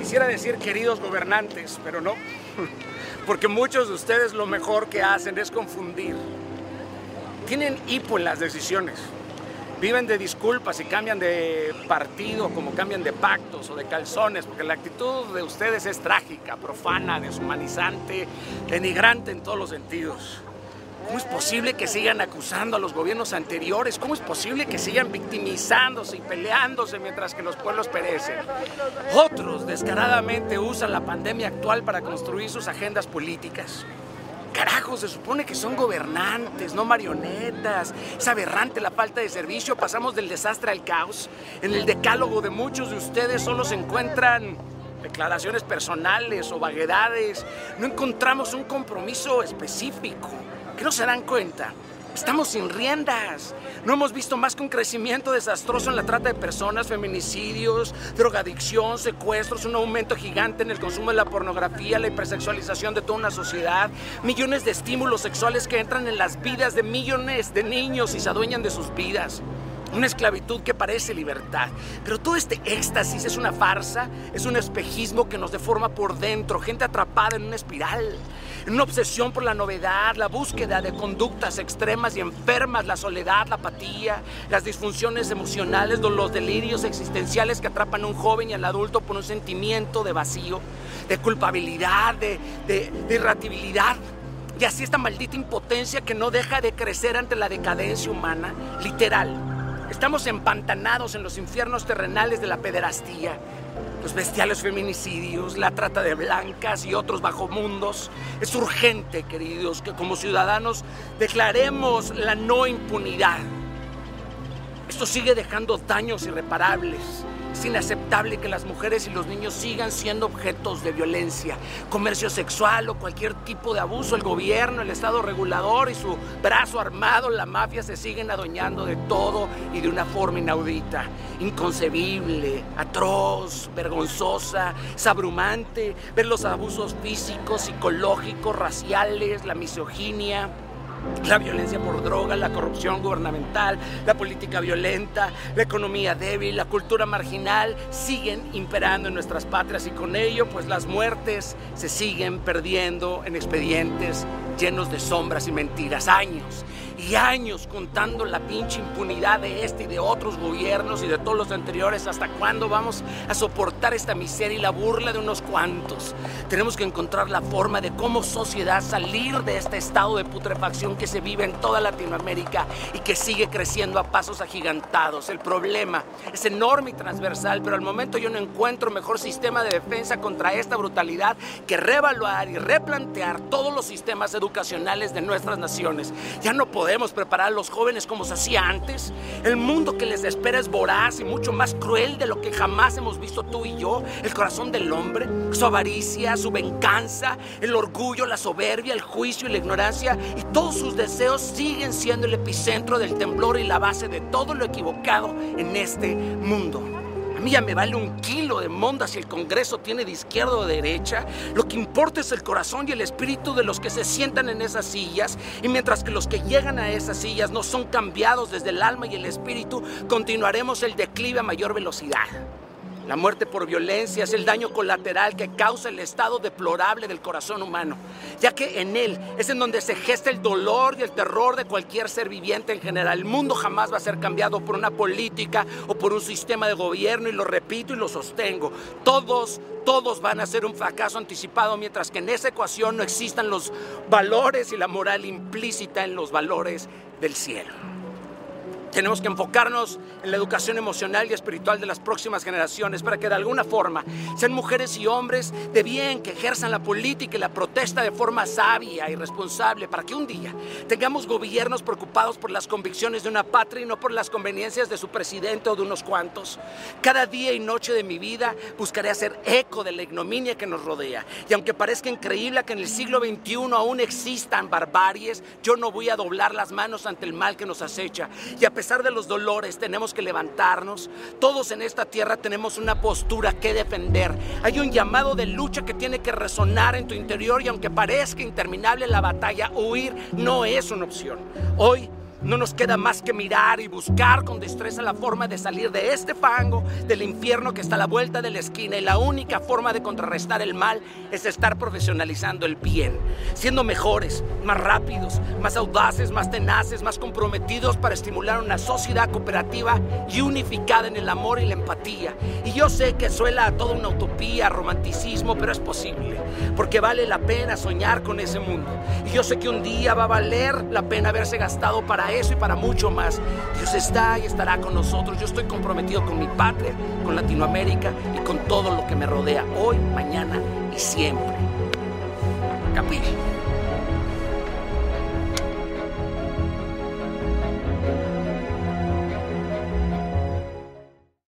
Quisiera decir queridos gobernantes, pero no, porque muchos de ustedes lo mejor que hacen es confundir. Tienen hipo en las decisiones. Viven de disculpas y cambian de partido como cambian de pactos o de calzones, porque la actitud de ustedes es trágica, profana, deshumanizante, denigrante en todos los sentidos. ¿Cómo es posible que sigan acusando a los gobiernos anteriores? ¿Cómo es posible que sigan victimizándose y peleándose mientras que los pueblos perecen? Otros descaradamente usan la pandemia actual para construir sus agendas políticas. Carajo, se supone que son gobernantes, no marionetas. Es aberrante la falta de servicio. Pasamos del desastre al caos. En el decálogo de muchos de ustedes solo se encuentran declaraciones personales o vaguedades. No encontramos un compromiso específico. ¿Qué no se dan cuenta? Estamos sin riendas. No hemos visto más que un crecimiento desastroso en la trata de personas, feminicidios, drogadicción, secuestros, un aumento gigante en el consumo de la pornografía, la hipersexualización de toda una sociedad, millones de estímulos sexuales que entran en las vidas de millones de niños y se adueñan de sus vidas. Una esclavitud que parece libertad. Pero todo este éxtasis es una farsa, es un espejismo que nos deforma por dentro, gente atrapada en una espiral, en una obsesión por la novedad, la búsqueda de conductas extremas y enfermas, la soledad, la apatía, las disfunciones emocionales, los delirios existenciales que atrapan a un joven y al adulto por un sentimiento de vacío, de culpabilidad, de, de, irritabilidad. Y así esta maldita impotencia que no deja de crecer ante la decadencia humana, literal. Estamos empantanados en los infiernos terrenales de la pederastía, los bestiales feminicidios, la trata de blancas y otros bajomundos. Es urgente, queridos, que como ciudadanos declaremos la no impunidad. Esto sigue dejando daños irreparables. Es inaceptable que las mujeres y los niños sigan siendo objetos de violencia, comercio sexual o cualquier tipo de abuso. El gobierno, el Estado regulador y su brazo armado, la mafia, se siguen adueñando de todo y de una forma inaudita, inconcebible, atroz, vergonzosa, sabrumante. Ver los abusos físicos, psicológicos, raciales, la misoginia la violencia por droga, la corrupción gubernamental, la política violenta, la economía débil, la cultura marginal siguen imperando en nuestras patrias y con ello pues las muertes se siguen perdiendo en expedientes llenos de sombras y mentiras. Años y años contando la pinche impunidad de este y de otros gobiernos y de todos los anteriores. ¿Hasta cuándo vamos a soportar esta miseria y la burla de unos cuantos? Tenemos que encontrar la forma de cómo sociedad salir de este estado de putrefacción que se vive en toda Latinoamérica y que sigue creciendo a pasos agigantados. El problema es enorme y transversal, pero al momento yo no encuentro mejor sistema de defensa contra esta brutalidad que reevaluar y replantear todos los sistemas educacionales de nuestras naciones. Ya no podemos podemos preparar a los jóvenes como se hacía antes. El mundo que les espera es voraz y mucho más cruel de lo que jamás hemos visto tú y yo. El corazón del hombre, su avaricia, su venganza, el orgullo, la soberbia, el juicio y la ignorancia y todos sus deseos siguen siendo el epicentro del temblor y la base de todo lo equivocado en este mundo. A mí ya me vale un kilo de monda si el Congreso tiene de izquierda o de derecha. Lo que importa es el corazón y el espíritu de los que se sientan en esas sillas. Y mientras que los que llegan a esas sillas no son cambiados desde el alma y el espíritu, continuaremos el declive a mayor velocidad. La muerte por violencia es el daño colateral que causa el estado deplorable del corazón humano, ya que en él es en donde se gesta el dolor y el terror de cualquier ser viviente en general. El mundo jamás va a ser cambiado por una política o por un sistema de gobierno, y lo repito y lo sostengo. Todos, todos van a ser un fracaso anticipado, mientras que en esa ecuación no existan los valores y la moral implícita en los valores del cielo. Tenemos que enfocarnos en la educación emocional y espiritual de las próximas generaciones para que de alguna forma sean mujeres y hombres de bien que ejerzan la política y la protesta de forma sabia y responsable para que un día tengamos gobiernos preocupados por las convicciones de una patria y no por las conveniencias de su presidente o de unos cuantos. Cada día y noche de mi vida buscaré hacer eco de la ignominia que nos rodea. Y aunque parezca increíble que en el siglo XXI aún existan barbaries, yo no voy a doblar las manos ante el mal que nos acecha. Y a pesar de los dolores tenemos que levantarnos. Todos en esta tierra tenemos una postura que defender. Hay un llamado de lucha que tiene que resonar en tu interior y aunque parezca interminable la batalla, huir no es una opción. Hoy no nos queda más que mirar y buscar con destreza la forma de salir de este fango, del infierno que está a la vuelta de la esquina. Y la única forma de contrarrestar el mal es estar profesionalizando el bien, siendo mejores, más rápidos, más audaces, más tenaces, más comprometidos para estimular una sociedad cooperativa y unificada en el amor y la empatía. Y yo sé que suela a toda una utopía, romanticismo, pero es posible, porque vale la pena soñar con ese mundo. Y yo sé que un día va a valer la pena haberse gastado para eso y para mucho más. Dios está y estará con nosotros. Yo estoy comprometido con mi patria, con Latinoamérica y con todo lo que me rodea hoy, mañana y siempre. Capille.